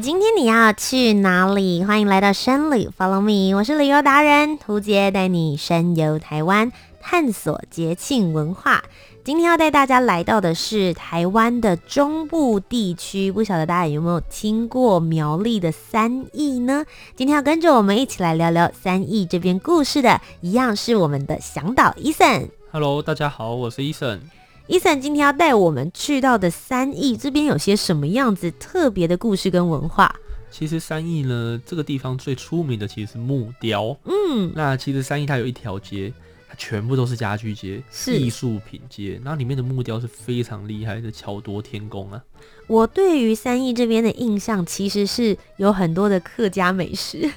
今天你要去哪里？欢迎来到深旅，Follow me，我是旅游达人屠洁，带你深游台湾，探索节庆文化。今天要带大家来到的是台湾的中部地区，不晓得大家有没有听过苗栗的三义呢？今天要跟着我们一起来聊聊三义这边故事的，一样是我们的向导 Eason。Hello，大家好，我是 Eason。伊森今天要带我们去到的三义这边有些什么样子特别的故事跟文化？其实三义呢，这个地方最出名的其实是木雕。嗯，那其实三义它有一条街，它全部都是家具街、艺术品街，然后里面的木雕是非常厉害的，巧夺天工啊。我对于三义这边的印象其实是有很多的客家美食。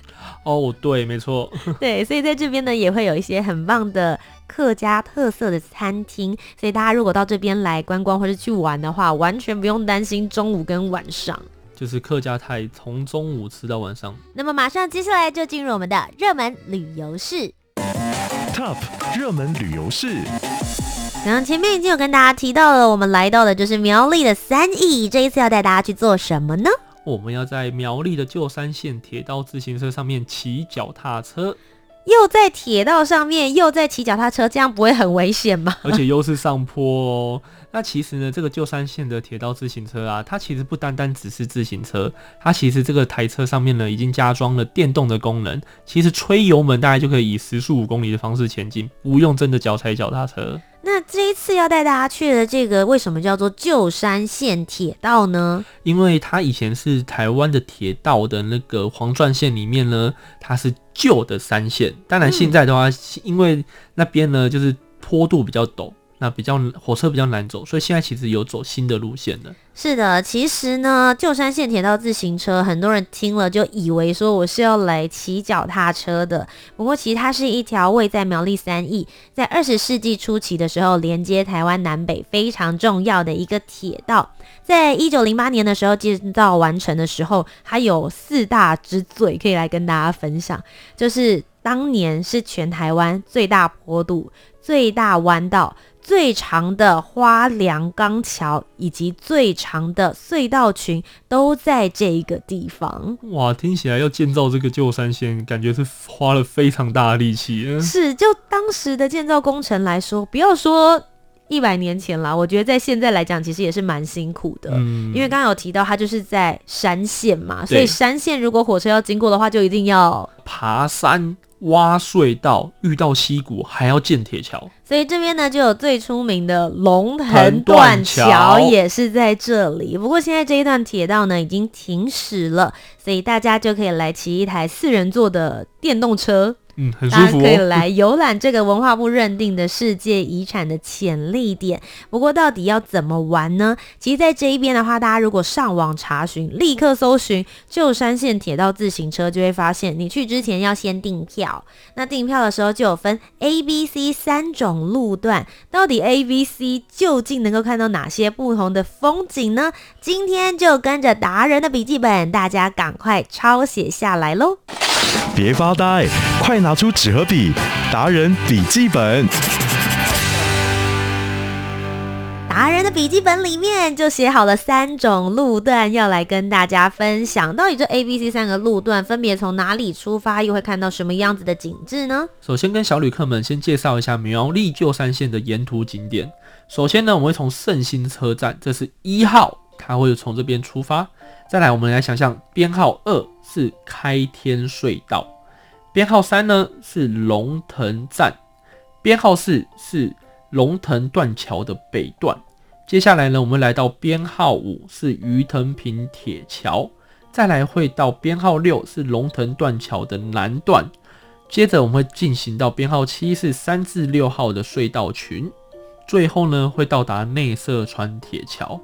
哦，对，没错。对，所以在这边呢也会有一些很棒的。客家特色的餐厅，所以大家如果到这边来观光或者去玩的话，完全不用担心中午跟晚上，就是客家菜从中午吃到晚上。那么马上接下来就进入我们的热门旅游市，Top 热门旅游市。刚刚前面已经有跟大家提到了，我们来到的就是苗栗的三义，这一次要带大家去做什么呢？我们要在苗栗的旧山线铁道自行车上面骑脚踏车。又在铁道上面，又在骑脚踏车，这样不会很危险吗？而且又是上坡哦。那其实呢，这个旧山线的铁道自行车啊，它其实不单单只是自行车，它其实这个台车上面呢，已经加装了电动的功能。其实吹油门，大概就可以以时速五公里的方式前进，不用真的脚踩脚踏车。那这一次要带大家去的这个，为什么叫做旧山线铁道呢？因为它以前是台湾的铁道的那个黄钻线里面呢，它是旧的山线。当然现在的话，因为那边呢就是坡度比较陡。那比较火车比较难走，所以现在其实有走新的路线的。是的，其实呢，旧山线铁道自行车，很多人听了就以为说我是要来骑脚踏车的。不过其实它是一条位在苗栗三义，在二十世纪初期的时候，连接台湾南北非常重要的一个铁道。在一九零八年的时候建造完成的时候，它有四大之最可以来跟大家分享，就是当年是全台湾最大坡度、最大弯道。最长的花梁钢桥以及最长的隧道群都在这一个地方。哇，听起来要建造这个旧山线，感觉是花了非常大的力气。是，就当时的建造工程来说，不要说一百年前啦，我觉得在现在来讲，其实也是蛮辛苦的。嗯，因为刚刚有提到，它就是在山线嘛，所以山线如果火车要经过的话，就一定要爬山。挖隧道，遇到溪谷还要建铁桥，所以这边呢就有最出名的龙腾断桥，也是在这里。不过现在这一段铁道呢已经停驶了，所以大家就可以来骑一台四人座的电动车。嗯，很舒服哦。大家可以来游览这个文化部认定的世界遗产的潜力点。不过，到底要怎么玩呢？其实，在这一边的话，大家如果上网查询，立刻搜寻旧山线铁道自行车，就会发现，你去之前要先订票。那订票的时候就有分 A、B、C 三种路段，到底 A、B、C 究竟能够看到哪些不同的风景呢？今天就跟着达人的笔记本，大家赶快抄写下来喽！别发呆，快拿出纸和笔，达人笔记本。达人的笔记本里面就写好了三种路段，要来跟大家分享。到底这 A、B、C 三个路段分别从哪里出发，又会看到什么样子的景致呢？首先跟小旅客们先介绍一下苗栗旧山线的沿途景点。首先呢，我们会从圣心车站，这是一号，它会从这边出发。再来，我们来想象编号二。是开天隧道，编号三呢是龙腾站，编号四是龙腾断桥的北段。接下来呢，我们来到编号五是鱼藤坪铁桥，再来会到编号六是龙腾断桥的南段。接着我们会进行到编号七是三至六号的隧道群，最后呢会到达内社川铁桥。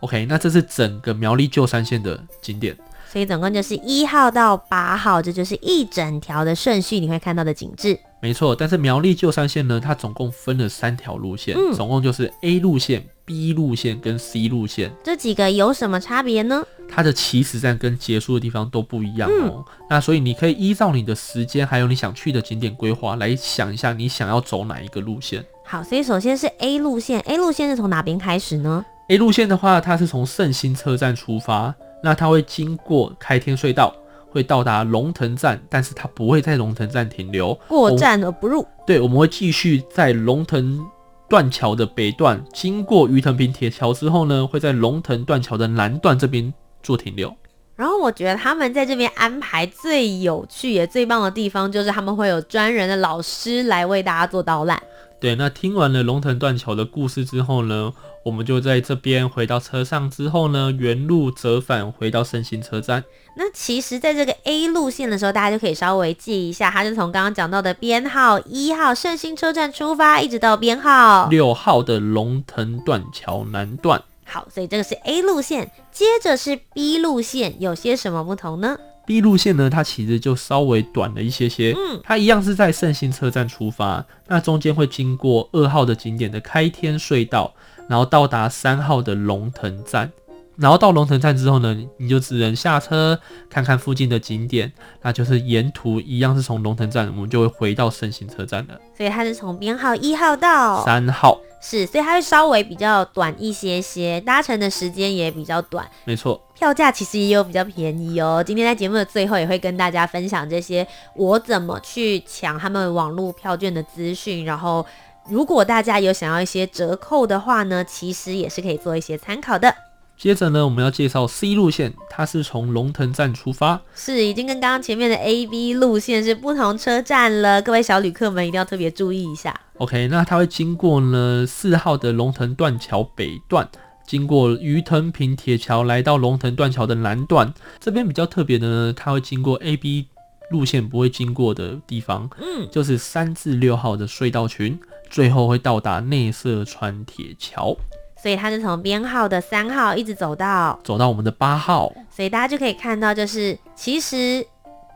OK，那这是整个苗栗旧山线的景点。所以总共就是一号到八号，这就是一整条的顺序，你会看到的景致。没错，但是苗栗旧山线呢，它总共分了三条路线，嗯，总共就是 A 路线、B 路线跟 C 路线。这几个有什么差别呢？它的起始站跟结束的地方都不一样哦。嗯，那所以你可以依照你的时间，还有你想去的景点规划来想一下，你想要走哪一个路线。好，所以首先是 A 路线，A 路线是从哪边开始呢？A 路线的话，它是从圣心车站出发。那它会经过开天隧道，会到达龙腾站，但是它不会在龙腾站停留，过站而不入。对，我们会继续在龙腾断桥的北段，经过鱼藤坪铁桥之后呢，会在龙腾断桥的南段这边做停留。然后我觉得他们在这边安排最有趣也最棒的地方，就是他们会有专人的老师来为大家做导览。对，那听完了龙腾断桥的故事之后呢，我们就在这边回到车上之后呢，原路折返回到胜兴车站。那其实，在这个 A 路线的时候，大家就可以稍微记一下，它是从刚刚讲到的编号一号圣心车站出发，一直到编号六号的龙腾断桥南段。好，所以这个是 A 路线，接着是 B 路线，有些什么不同呢？B 路线呢，它其实就稍微短了一些些。嗯，它一样是在圣心车站出发，那中间会经过二号的景点的开天隧道，然后到达三号的龙腾站，然后到龙腾站之后呢，你就只能下车看看附近的景点，那就是沿途一样是从龙腾站，我们就会回到圣心车站了。所以它是从编号一号到三号。是，所以它会稍微比较短一些些，搭乘的时间也比较短。没错，票价其实也有比较便宜哦。今天在节目的最后也会跟大家分享这些我怎么去抢他们网络票券的资讯。然后，如果大家有想要一些折扣的话呢，其实也是可以做一些参考的。接着呢，我们要介绍 C 路线，它是从龙腾站出发，是已经跟刚刚前面的 A、B 路线是不同车站了。各位小旅客们一定要特别注意一下。OK，那它会经过呢四号的龙腾断桥北段，经过鱼藤坪铁桥，来到龙腾断桥的南段。这边比较特别的呢，它会经过 A、B 路线不会经过的地方，嗯，就是三至六号的隧道群，最后会到达内社川铁桥。所以它是从编号的三号一直走到。走到我们的八号，所以大家就可以看到，就是其实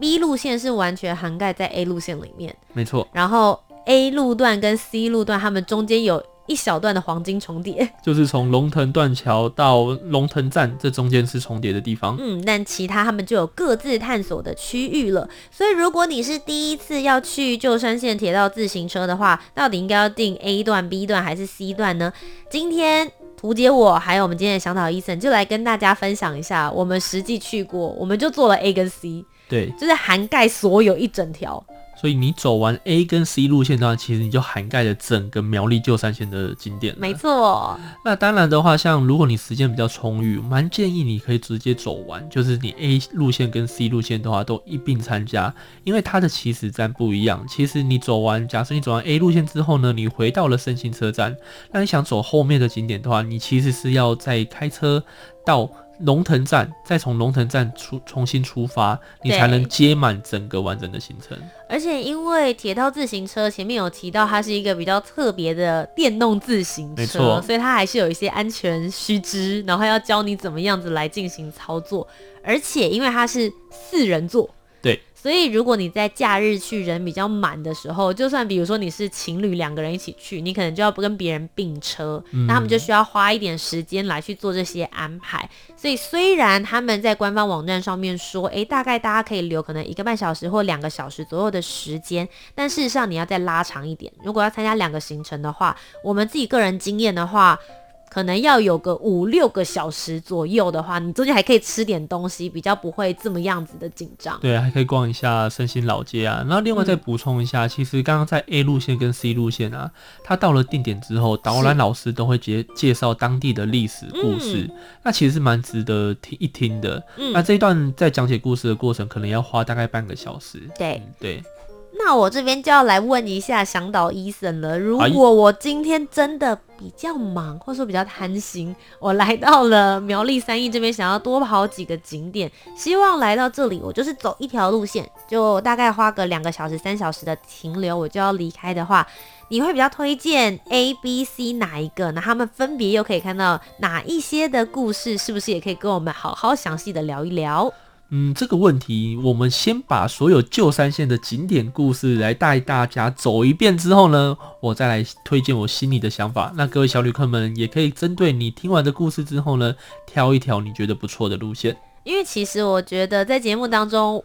B 路线是完全涵盖在 A 路线里面，没错。然后 A 路段跟 C 路段，它们中间有一小段的黄金重叠，就是从龙腾断桥到龙腾站这中间是重叠的地方。嗯，但其他他们就有各自探索的区域了。所以如果你是第一次要去旧山线铁道自行车的话，到底应该要定 A 段、B 段还是 C 段呢？今天。图解我，还有我们今天的向导医生，就来跟大家分享一下，我们实际去过，我们就做了 A 跟 C，对，就是涵盖所有一整条。所以你走完 A 跟 C 路线的话，其实你就涵盖了整个苗栗旧山线的景点。没错。那当然的话，像如果你时间比较充裕，蛮建议你可以直接走完，就是你 A 路线跟 C 路线的话都一并参加，因为它的起始站不一样。其实你走完，假设你走完 A 路线之后呢，你回到了胜兴车站，那你想走后面的景点的话，你其实是要再开车到。龙腾站，再从龙腾站出重新出发，你才能接满整个完整的行程。而且因为铁道自行车前面有提到，它是一个比较特别的电动自行车，没错，所以它还是有一些安全须知，然后要教你怎么样子来进行操作。而且因为它是四人座。对，所以如果你在假日去人比较满的时候，就算比如说你是情侣两个人一起去，你可能就要不跟别人并车，嗯，那他们就需要花一点时间来去做这些安排。所以虽然他们在官方网站上面说，诶，大概大家可以留可能一个半小时或两个小时左右的时间，但事实上你要再拉长一点。如果要参加两个行程的话，我们自己个人经验的话。可能要有个五六个小时左右的话，你中间还可以吃点东西，比较不会这么样子的紧张。对，还可以逛一下身心老街啊。然后另外再补充一下，嗯、其实刚刚在 A 路线跟 C 路线啊，他到了定点之后，导览老师都会介介绍当地的历史故事，嗯、那其实是蛮值得听一听的。嗯、那这一段在讲解故事的过程，可能要花大概半个小时。对、嗯、对。那我这边就要来问一下向导 Eason 了。如果我今天真的比较忙，或者说比较贪心，我来到了苗栗三义这边，想要多跑几个景点，希望来到这里，我就是走一条路线，就大概花个两个小时、三小时的停留，我就要离开的话，你会比较推荐 A、B、C 哪一个？那他们分别又可以看到哪一些的故事？是不是也可以跟我们好好详细的聊一聊？嗯，这个问题，我们先把所有旧三线的景点故事来带大家走一遍之后呢，我再来推荐我心里的想法。那各位小旅客们也可以针对你听完的故事之后呢，挑一条你觉得不错的路线。因为其实我觉得在节目当中。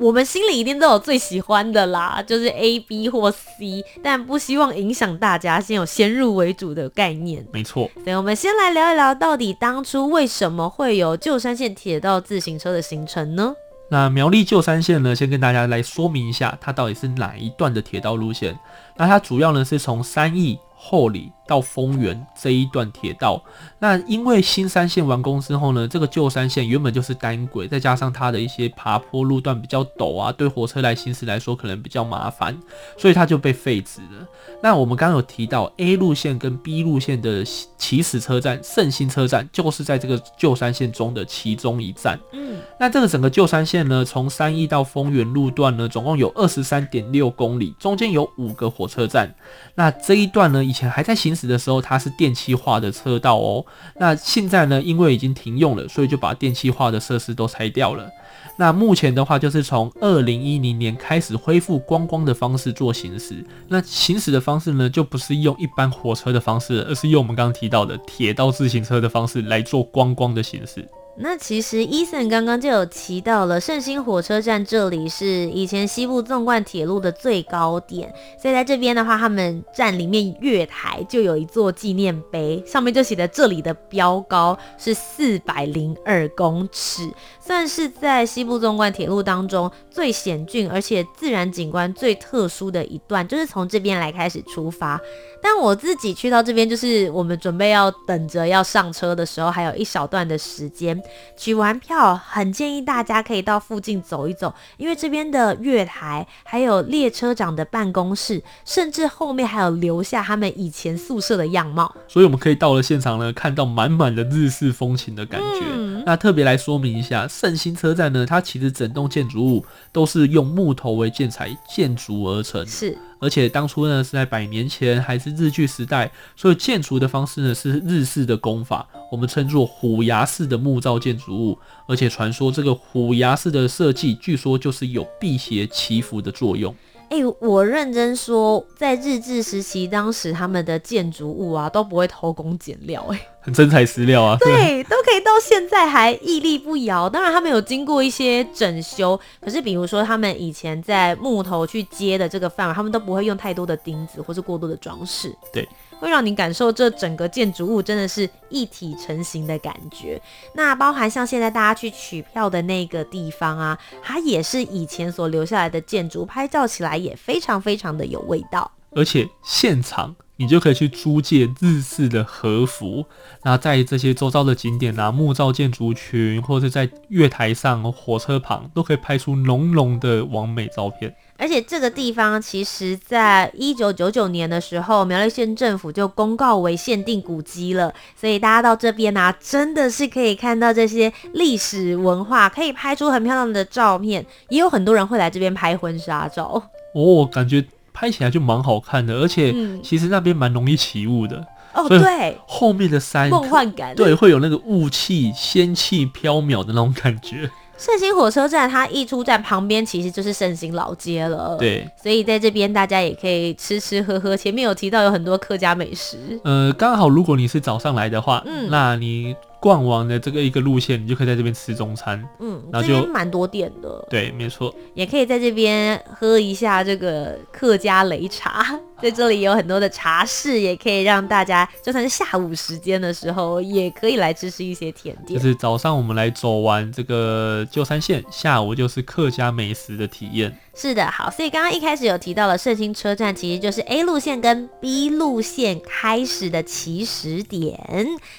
我们心里一定都有最喜欢的啦，就是 A、B 或 C，但不希望影响大家先有先入为主的概念。没错，所以我们先来聊一聊，到底当初为什么会有旧山线铁道自行车的形成呢？那苗栗旧山线呢，先跟大家来说明一下，它到底是哪一段的铁道路线。那它主要呢是从三义、后里到丰原这一段铁道，那因为新三线完工之后呢，这个旧三线原本就是单轨，再加上它的一些爬坡路段比较陡啊，对火车来行驶来说可能比较麻烦，所以它就被废止了。那我们刚刚有提到 A 路线跟 B 路线的起始车站圣心车站，就是在这个旧山线中的其中一站。嗯，那这个整个旧山线呢，从三义到丰原路段呢，总共有二十三点六公里，中间有五个火车站。那这一段呢，以前还在行驶的时候，它是电气化的车道哦。那现在呢，因为已经停用了，所以就把电气化的设施都拆掉了。那目前的话，就是从二零一零年开始恢复观光的方式做行驶。那行驶的方式呢，就不是用一般火车的方式，而是用我们刚刚提到的铁道自行车的方式来做观光的形式。那其实伊森刚刚就有提到了圣心火车站，这里是以前西部纵贯铁路的最高点，所以在这边的话，他们站里面月台就有一座纪念碑，上面就写的这里的标高是四百零二公尺，算是在西部纵贯铁路当中最险峻而且自然景观最特殊的一段，就是从这边来开始出发。但我自己去到这边，就是我们准备要等着要上车的时候，还有一小段的时间。取完票，很建议大家可以到附近走一走，因为这边的月台，还有列车长的办公室，甚至后面还有留下他们以前宿舍的样貌。所以我们可以到了现场呢，看到满满的日式风情的感觉。那特别来说明一下，圣心车站呢，它其实整栋建筑物都是用木头为建材建筑而成。是。而且当初呢是在百年前，还是日据时代，所以建筑的方式呢是日式的工法，我们称作虎牙式的木造建筑物。而且传说这个虎牙式的设计，据说就是有辟邪祈福的作用。哎、欸，我认真说，在日治时期，当时他们的建筑物啊都不会偷工减料、欸，哎，很真材实料啊。对，都可以到现在还屹立不摇。当然，他们有经过一些整修，可是比如说他们以前在木头去接的这个范围，他们都不会用太多的钉子或是过多的装饰。对。会让你感受这整个建筑物真的是一体成型的感觉。那包含像现在大家去取票的那个地方啊，它也是以前所留下来的建筑，拍照起来也非常非常的有味道。而且现场你就可以去租借日式的和服，那在这些周遭的景点啊、木造建筑群，或者在月台上、火车旁，都可以拍出浓浓的完美照片。而且这个地方，其实在一九九九年的时候，苗栗县政府就公告为限定古迹了。所以大家到这边呢、啊，真的是可以看到这些历史文化，可以拍出很漂亮的照片。也有很多人会来这边拍婚纱照。哦，感觉拍起来就蛮好看的，而且其实那边蛮容易起雾的。嗯、哦，对，后面的山梦幻感，对，会有那个雾气、仙气飘渺的那种感觉。胜兴火车站，它一出站旁边其实就是盛兴老街了。对，所以在这边大家也可以吃吃喝喝。前面有提到有很多客家美食。呃，刚好如果你是早上来的话，嗯，那你。逛完的这个一个路线，你就可以在这边吃中餐。嗯，然后就蛮多店的。对，没错。也可以在这边喝一下这个客家擂茶，在这里有很多的茶室，也可以让大家就算是下午时间的时候，也可以来吃吃一些甜点。就是早上我们来走完这个旧山线，下午就是客家美食的体验。是的，好，所以刚刚一开始有提到了圣心车站，其实就是 A 路线跟 B 路线开始的起始点。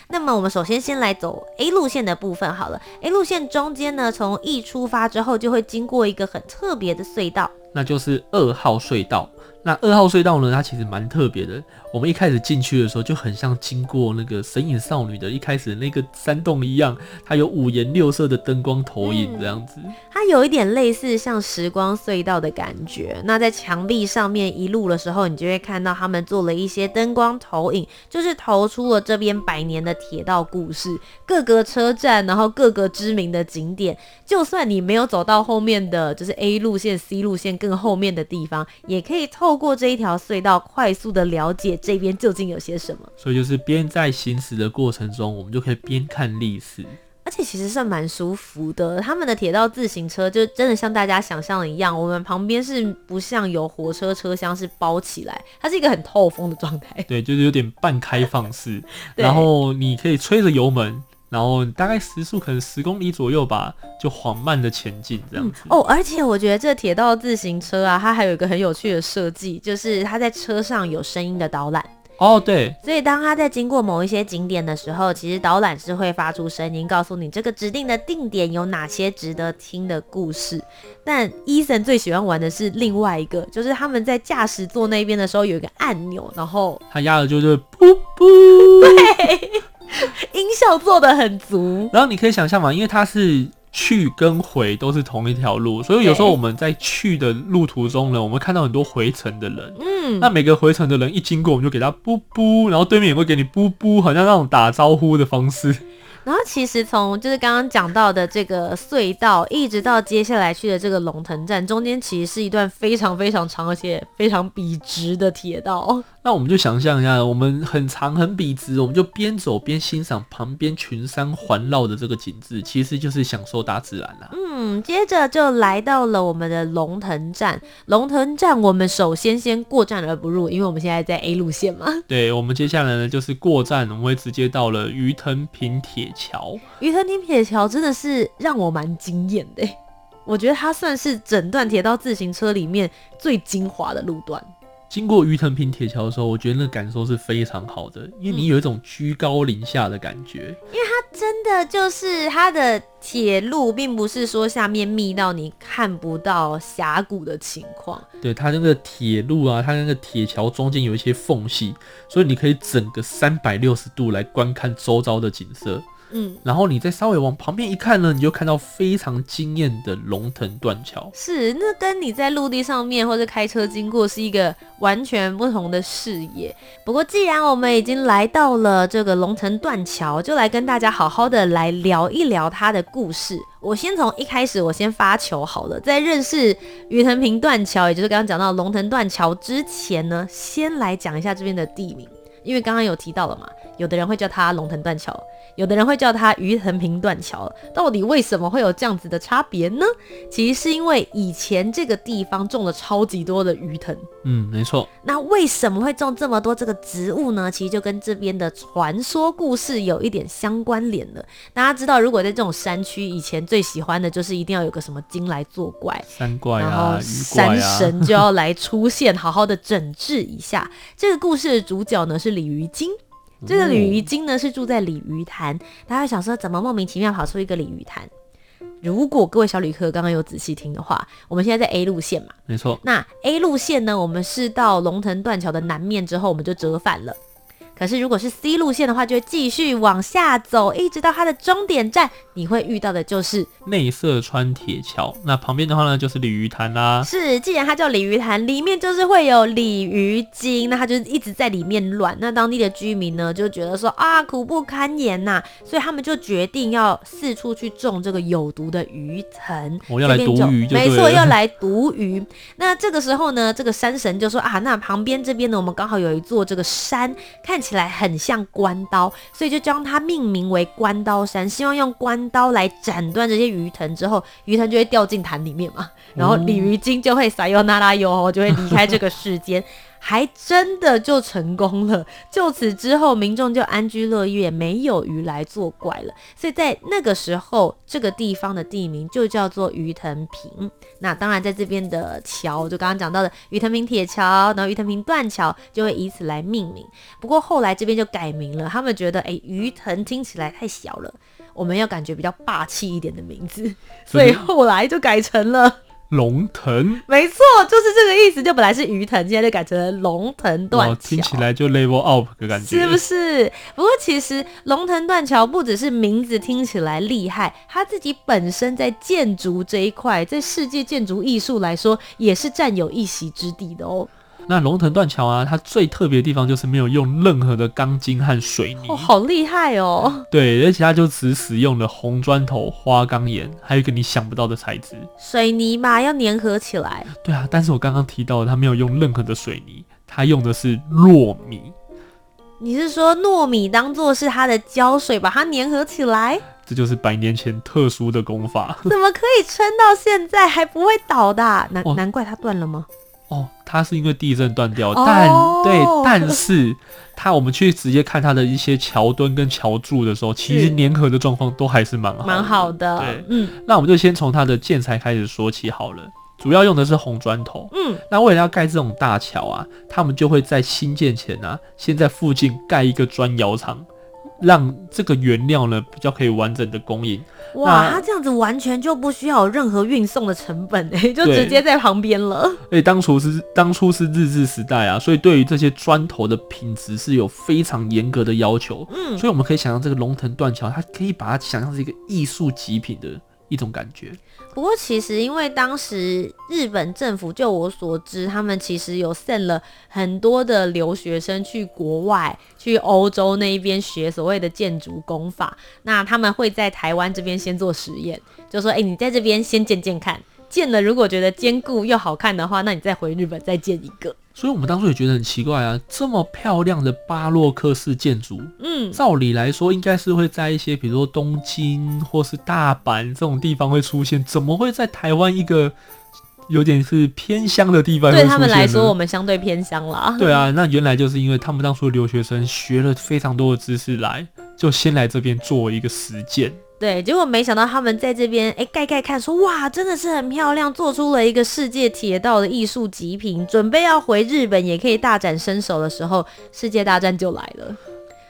那么我们首先先来走 A 路线的部分好了。A 路线中间呢，从一出发之后就会经过一个很特别的隧道，那就是二号隧道。那二号隧道呢，它其实蛮特别的。我们一开始进去的时候，就很像经过那个《神隐少女》的一开始的那个山洞一样，它有五颜六色的灯光投影这样子。嗯，它有一点类似像时光隧道的感觉。那在墙壁上面一路的时候，你就会看到他们做了一些灯光投影，就是投出了这边百年的铁道故事，各个车站，然后各个知名的景点。就算你没有走到后面的就是 A 路线、C 路线更后面的地方，也可以透过这一条隧道快速的了解。这边究竟有些什么？所以就是边在行驶的过程中，我们就可以边看历史，而且其实算蛮舒服的。他们的铁道自行车就真的像大家想象的一样，我们旁边是不像有火车车厢是包起来，它是一个很透风的状态。对，就是有点半开放式，然后你可以吹着油门。然后大概时速可能十公里左右吧，就缓慢的前进这样子。嗯。哦，而且我觉得这铁道自行车啊，它还有一个很有趣的设计，就是它在车上有声音的导览。哦，对。所以当它在经过某一些景点的时候，其实导览是会发出声音，告诉你这个指定的定点有哪些值得听的故事。但 Ethan 最喜欢玩的是另外一个，就是他们在驾驶座那边的时候有一个按钮，然后他压了就是噗噗。对。音效做的很足，然后你可以想象嘛，因为它是去跟回都是同一条路，所以有时候我们在去的路途中呢，我们看到很多回程的人，嗯，那每个回程的人一经过，我们就给他噗噗，然后对面也会给你噗噗，好像那种打招呼的方式。然后其实从就是刚刚讲到的这个隧道，一直到接下来去的这个龙腾站，中间其实是一段非常非常长而且非常笔直的铁道。那我们就想象一下，我们很长很笔直，我们就边走边欣赏旁边群山环绕的这个景致，其实就是享受大自然啦。嗯，接着就来到了我们的龙腾站。龙腾站，我们首先先过站而不入，因为我们现在在 A 路线嘛。对，我们接下来呢就是过站，我们会直接到了鱼藤坪铁桥。鱼藤坪铁桥真的是让我蛮惊艳的，我觉得它算是整段铁道自行车里面最精华的路段。经过鱼藤坪铁桥的时候，我觉得那感受是非常好的，因为你有一种居高临下的感觉。因为它真的就是它的铁路，并不是说下面密到你看不到峡谷的情况。对，它那个铁路啊，它那个铁桥中间有一些缝隙，所以你可以整个三百六十度来观看周遭的景色。嗯，然后你再稍微往旁边一看呢，你就看到非常惊艳的龙腾断桥。是，那跟你在陆地上面或者开车经过是一个完全不同的视野。不过，既然我们已经来到了这个龙腾断桥，就来跟大家好好的来聊一聊它的故事。我先从一开始，我先发球好了。在认识鱼藤平断桥，也就是刚刚讲到龙腾断桥之前呢，先来讲一下这边的地名，因为刚刚有提到了嘛，有的人会叫它龙腾断桥。有的人会叫它鱼藤坪断桥，到底为什么会有这样子的差别呢？其实是因为以前这个地方种了超级多的鱼藤。嗯，没错。那为什么会种这么多这个植物呢？其实就跟这边的传说故事有一点相关联了。大家知道，如果在这种山区，以前最喜欢的就是一定要有个什么精来作怪，山怪啊，然后山神就要来出现，好好的整治一下。这个故事的主角呢是鲤鱼精。这个鲤鱼精呢是住在鲤鱼潭，大家想说怎么莫名其妙跑出一个鲤鱼潭？如果各位小旅客刚刚有仔细听的话，我们现在在 A 路线嘛，没错。那 A 路线呢，我们是到龙腾断桥的南面之后，我们就折返了。可是，如果是 C 路线的话，就会继续往下走，一直到它的终点站，你会遇到的就是内色川铁桥。那旁边的话呢，就是鲤鱼潭啦。是，既然它叫鲤鱼潭，里面就是会有鲤鱼精，那它就一直在里面乱。那当地的居民呢，就觉得说啊，苦不堪言呐，所以他们就决定要四处去种这个有毒的鱼藤。我要来毒鱼就，没错，要来毒鱼。那这个时候呢，这个山神就说啊，那旁边这边呢，我们刚好有一座这个山，看起来起来很像关刀，所以就将它命名为关刀山，希望用关刀来斩断这些鱼藤之后，鱼藤就会掉进潭里面嘛，然后鲤鱼精就会撒哟那拉哟，就会离开这个世间。还真的就成功了，就此之后，民众就安居乐业，没有鱼来作怪了。所以在那个时候，这个地方的地名就叫做鱼藤坪。那当然，在这边的桥，就刚刚讲到的鱼藤坪铁桥，然后鱼藤坪断桥，就会以此来命名。不过后来这边就改名了，他们觉得，哎，鱼藤听起来太小了，我们要感觉比较霸气一点的名字，所以后来就改成了。龙腾，没错，就是这个意思。就本来是鱼藤，现在就改成了龙腾断桥，听起来就 level up 的感觉，是不是？不过其实龙腾断桥不只是名字听起来厉害，它自己本身在建筑这一块，在世界建筑艺术来说，也是占有一席之地的哦。那龙腾断桥啊，它最特别的地方就是没有用任何的钢筋和水泥，哦，好厉害哦！对，而且它就只使用了红砖头、花岗岩，还有一个你想不到的材质——水泥嘛，要粘合起来。对啊，但是我刚刚提到的，它没有用任何的水泥，它用的是糯米。你是说糯米当做是它的胶水，把它粘合起来？这就是百年前特殊的功法。怎么可以撑到现在还不会倒的啊？难难怪它断了吗？哦，它是因为地震断掉，但、哦、对，但是它我们去直接看它的一些桥墩跟桥柱的时候，其实粘合的状况都还是蛮好的，蛮好的。对，嗯，那我们就先从它的建材开始说起好了。主要用的是红砖头，嗯，那为了要盖这种大桥啊，他们就会在新建前啊，先在附近盖一个砖窑厂。让这个原料呢比较可以完整的供应。哇，它这样子完全就不需要有任何运送的成本哎，就直接在旁边了。哎，当初是当初是日治时代啊，所以对于这些砖头的品质是有非常严格的要求。嗯，所以我们可以想象这个龙腾断桥，它可以把它想象是一个艺术极品的一种感觉。不过，其实因为当时日本政府，就我所知，他们其实有送了很多的留学生去国外，去欧洲那一边学所谓的建筑工法。那他们会在台湾这边先做实验，就说：“哎，你在这边先建建看，建了如果觉得坚固又好看的话，那你再回日本再建一个。”所以，我们当初也觉得很奇怪啊，这么漂亮的巴洛克式建筑，嗯，照理来说应该是会在一些比如说东京或是大阪这种地方会出现，怎么会在台湾一个有点是偏乡的地方？对他们来说，我们相对偏乡了。对啊，那原来就是因为他们当初留学生学了非常多的知识来，就先来这边做一个实践。对，结果没想到他们在这边哎盖盖看说哇，真的是很漂亮，做出了一个世界铁道的艺术极品，准备要回日本也可以大展身手的时候，世界大战就来了。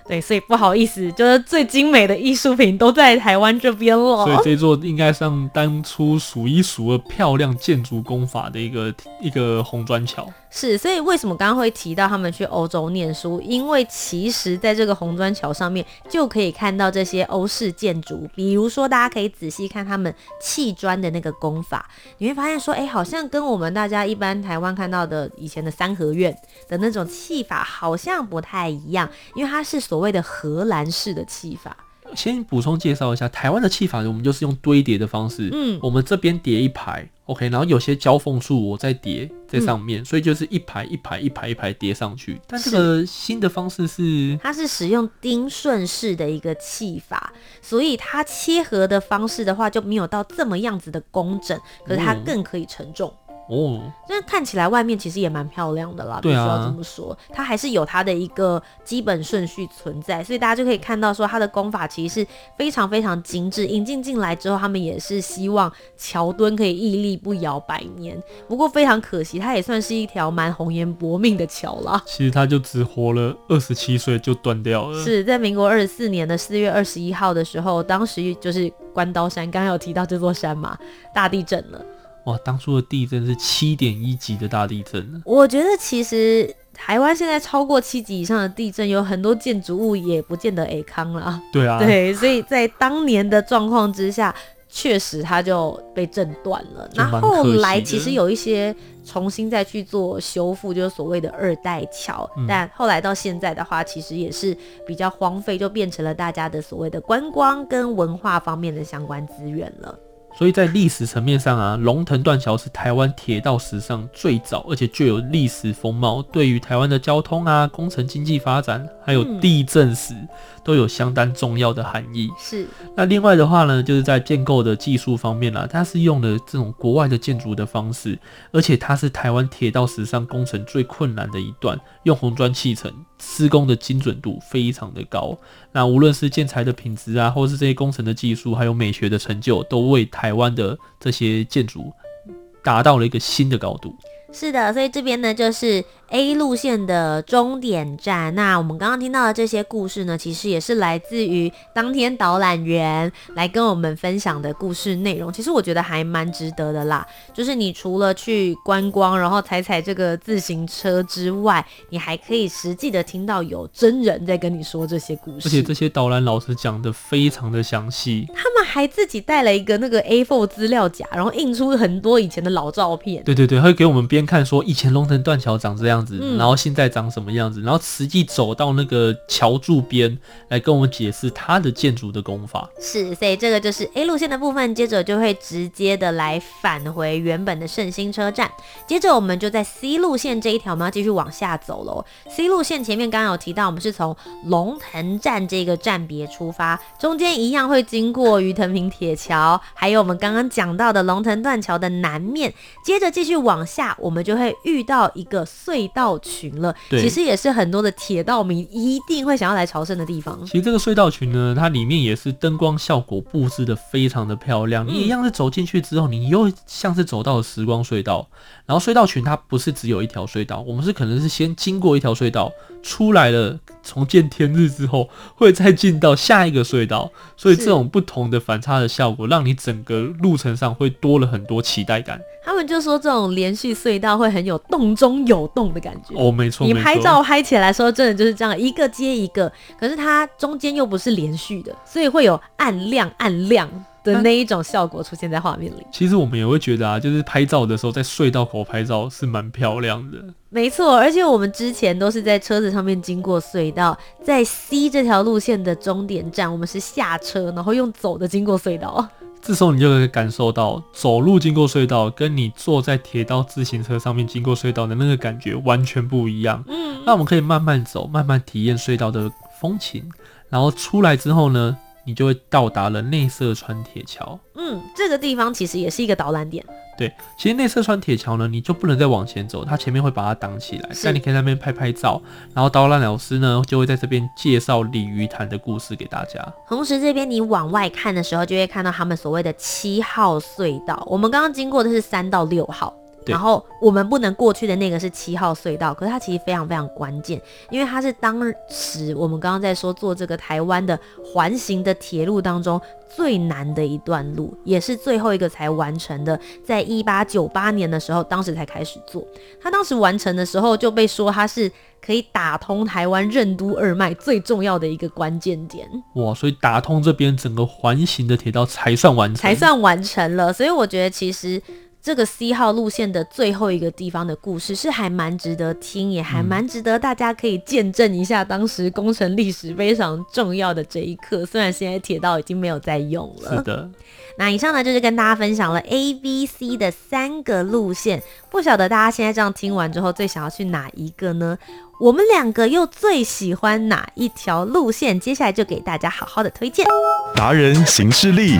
对，所以不好意思，就是最精美的艺术品都在台湾这边了。所以 这座应该上当初数一数二漂亮建筑工法的一个一个红砖桥。是，所以为什么刚刚会提到他们去欧洲念书？因为其实在这个红砖桥上面就可以看到这些欧式建筑，比如说大家可以仔细看他们砌砖的那个工法，你会发现说，哎，好像跟我们大家一般台湾看到的以前的三合院的那种砌法好像不太一样，因为它是所谓的荷兰式的砌法。先补充介绍一下台湾的砌法，我们就是用堆叠的方式。嗯，我们这边叠一排，OK，然后有些交缝处我再叠在上面，嗯，所以就是一排一排一排一排叠上去。但这个新的方式是，它是使用钉顺式的一个砌法，所以它切合的方式的话就没有到这么样子的工整，可是它更可以承重。哦，那看起来外面其实也蛮漂亮的啦，必须要这么说，它还是有它的一个基本顺序存在，所以大家就可以看到说它的功法其实是非常非常精致。引进进来之后，他们也是希望桥墩可以屹立不摇百年。不过非常可惜，它也算是一条蛮红颜薄命的桥啦。其实它就只活了二十七岁就断掉了。是在民国二十四年的四月二十一号的时候，当时就是关刀山，刚刚有提到这座山嘛，大地震了。哇，当初的地震是七点一级的大地震。我觉得其实台湾现在超过七级以上的地震，有很多建筑物也不见得会康了。对啊，对，所以在当年的状况之下，确实它就被震断了。那后来其实有一些重新再去做修复，就是所谓的二代桥。嗯。但后来到现在的话，其实也是比较荒废，就变成了大家的所谓的观光跟文化方面的相关资源了。所以在历史层面上啊，龙腾断桥是台湾铁道史上最早而且具有历史风貌，对于台湾的交通啊、工程经济发展，还有地震史都有相当重要的含义。是。那另外的话呢，就是在建构的技术方面啦，它是用的这种国外的建筑的方式，而且它是台湾铁道史上工程最困难的一段，用红砖砌成。施工的精准度非常的高，那无论是建材的品质啊，或是这些工程的技术，还有美学的成就，都为台湾的这些建筑达到了一个新的高度。是的，所以这边呢，就是 A 路线的终点站。那我们刚刚听到的这些故事呢，其实也是来自于当天导览员来跟我们分享的故事内容。其实我觉得还蛮值得的啦。就是你除了去观光，然后踩踩这个自行车之外，你还可以实际的听到有真人在跟你说这些故事。而且这些导览老师讲的非常的详细。他们还自己带了一个那个 A4 资料夹，然后印出很多以前的老照片。对对对，他会给我们边看说以前龙腾断桥长这样。子，嗯、然后现在长什么样子？然后实际走到那个桥柱边来跟我们解释它的建筑的功法。是，所以这个就是 A 路线的部分。接着就会直接的来返回原本的圣心车站。接着我们就在 C 路线这一条，我们要继续往下走喽。C 路线前面刚刚有提到，我们是从龙腾站这个站别出发，中间一样会经过鱼藤坪铁桥，还有我们刚刚讲到的龙腾断桥的南面。接着继续往下，我们就会遇到一个隧道群了，对其实也是很多的铁道迷一定会想要来朝圣的地方。其实这个隧道群呢，它里面也是灯光效果布置的非常的漂亮。你一样是走进去之后，你又像是走到了时光隧道。然后隧道群它不是只有一条隧道，我们是可能是先经过一条隧道出来了，重见天日之后会再进到下一个隧道，所以这种不同的反差的效果，让你整个路程上会多了很多期待感。他们就说这种连续隧道会很有洞中有洞的感觉。哦，没错，你拍照拍起来的时候，真的就是这样一个接一个，可是它中间又不是连续的，所以会有暗亮暗亮的那一种效果出现在画面里。其实我们也会觉得啊，就是拍照的时候在隧道口拍照是蛮漂亮的。没错，而且我们之前都是在车子上面经过隧道，在 C 这条路线的终点站，我们是下车，然后用走的经过隧道。这时候你就可以感受到走路经过隧道，跟你坐在铁道自行车上面经过隧道的那个感觉完全不一样。嗯，那我们可以慢慢走，慢慢体验隧道的风情，然后出来之后呢，你就会到达了内社川铁桥。嗯，这个地方其实也是一个导览点。对，其实内社川铁桥呢，你就不能再往前走，它前面会把它挡起来，但你可以在那边拍拍照，然后导览老师呢就会在这边介绍鲤鱼潭的故事给大家。同时，这边你往外看的时候，就会看到他们所谓的七号隧道。我们刚刚经过的是三到六号。然后我们不能过去的那个是七号隧道，可是它其实非常非常关键，因为它是当时我们刚刚在说做这个台湾的环形的铁路当中最难的一段路，也是最后一个才完成的，在一八九八年的时候，当时才开始做。它当时完成的时候就被说它是可以打通台湾任督二脉最重要的一个关键点。哇，所以打通这边整个环形的铁道才算完成，才算完成了。所以我觉得其实。这个 C 号路线的最后一个地方的故事是还蛮值得听，也还蛮值得大家可以见证一下当时工程历史非常重要的这一刻。虽然现在铁道已经没有在用了。是的。那以上呢就是跟大家分享了 A、B、C 的三个路线。不晓得大家现在这样听完之后，最想要去哪一个呢？我们两个又最喜欢哪一条路线？接下来就给大家好好的推荐。达人行事历。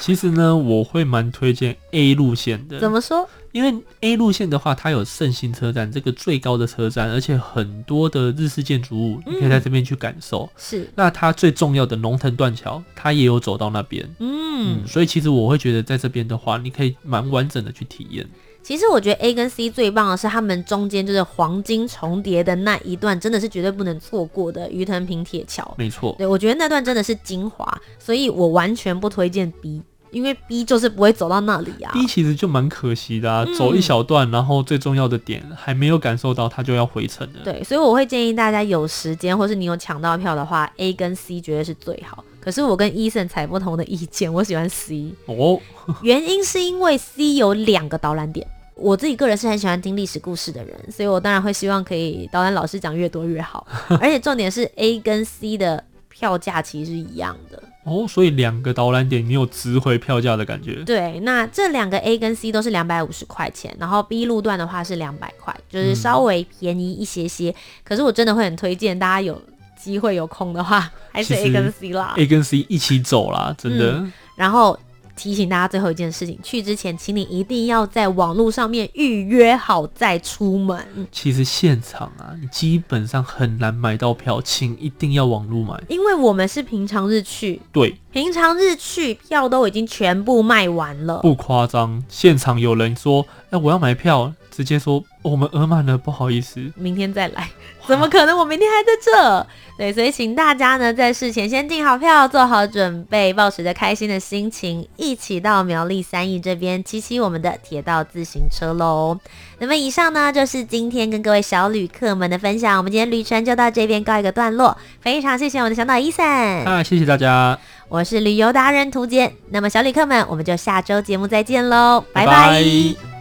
其实呢，我会蛮推荐 A 路线的。怎么说？因为 A 路线的话，它有圣心车站这个最高的车站，而且很多的日式建筑物，你可以在这边去感受。嗯、是。那它最重要的龙腾断桥，它也有走到那边。嗯，嗯。所以其实我会觉得，在这边的话，你可以蛮完整的去体验。其实我觉得 A 跟 C 最棒的是，他们中间就是黄金重叠的那一段，真的是绝对不能错过的鱼藤坪铁桥。没错。对，我觉得那段真的是精华，所以我完全不推荐 B。因为 B 就是不会走到那里啊，B 其实就蛮可惜的啊，嗯、走一小段，然后最重要的点还没有感受到，它就要回程了。对，所以我会建议大家有时间，或是你有抢到票的话，A 跟 C 绝对是最好。可是我跟 Eason 采不同的意见，我喜欢 C 哦，原因是因为 C 有两个导览点，我自己个人是很喜欢听历史故事的人，所以我当然会希望可以导览老师讲越多越好，而且重点是 A 跟 C 的票价其实是一样的。哦，所以两个导览点你有值回票价的感觉。对，那这两个 A 跟 C 都是两百五十块钱，然后 B 路段的话是两百块，就是稍微便宜一些些。嗯、可是我真的会很推荐大家有机会有空的话，还是 A 跟 C 啦。A 跟 C 一起走啦，真的。嗯、然后。提醒大家最后一件事情，去之前请你一定要在网络上面预约好再出门。其实现场啊，你基本上很难买到票，请一定要网络买。因为我们是平常日去，对，平常日去票都已经全部卖完了，不夸张。现场有人说：“哎、欸，我要买票。”直接说我们额满了，不好意思，明天再来。怎么可能？我明天还在这。对，所以请大家呢在事前先订好票，做好准备，保持着开心的心情，一起到苗栗三义这边骑骑我们的铁道自行车喽。那么以上呢就是今天跟各位小旅客们的分享，我们今天旅程就到这边告一个段落。非常谢谢我的小岛 Eason，啊，谢谢大家，我是旅游达人涂杰。那么小旅客们，我们就下周节目再见喽，拜拜。拜拜。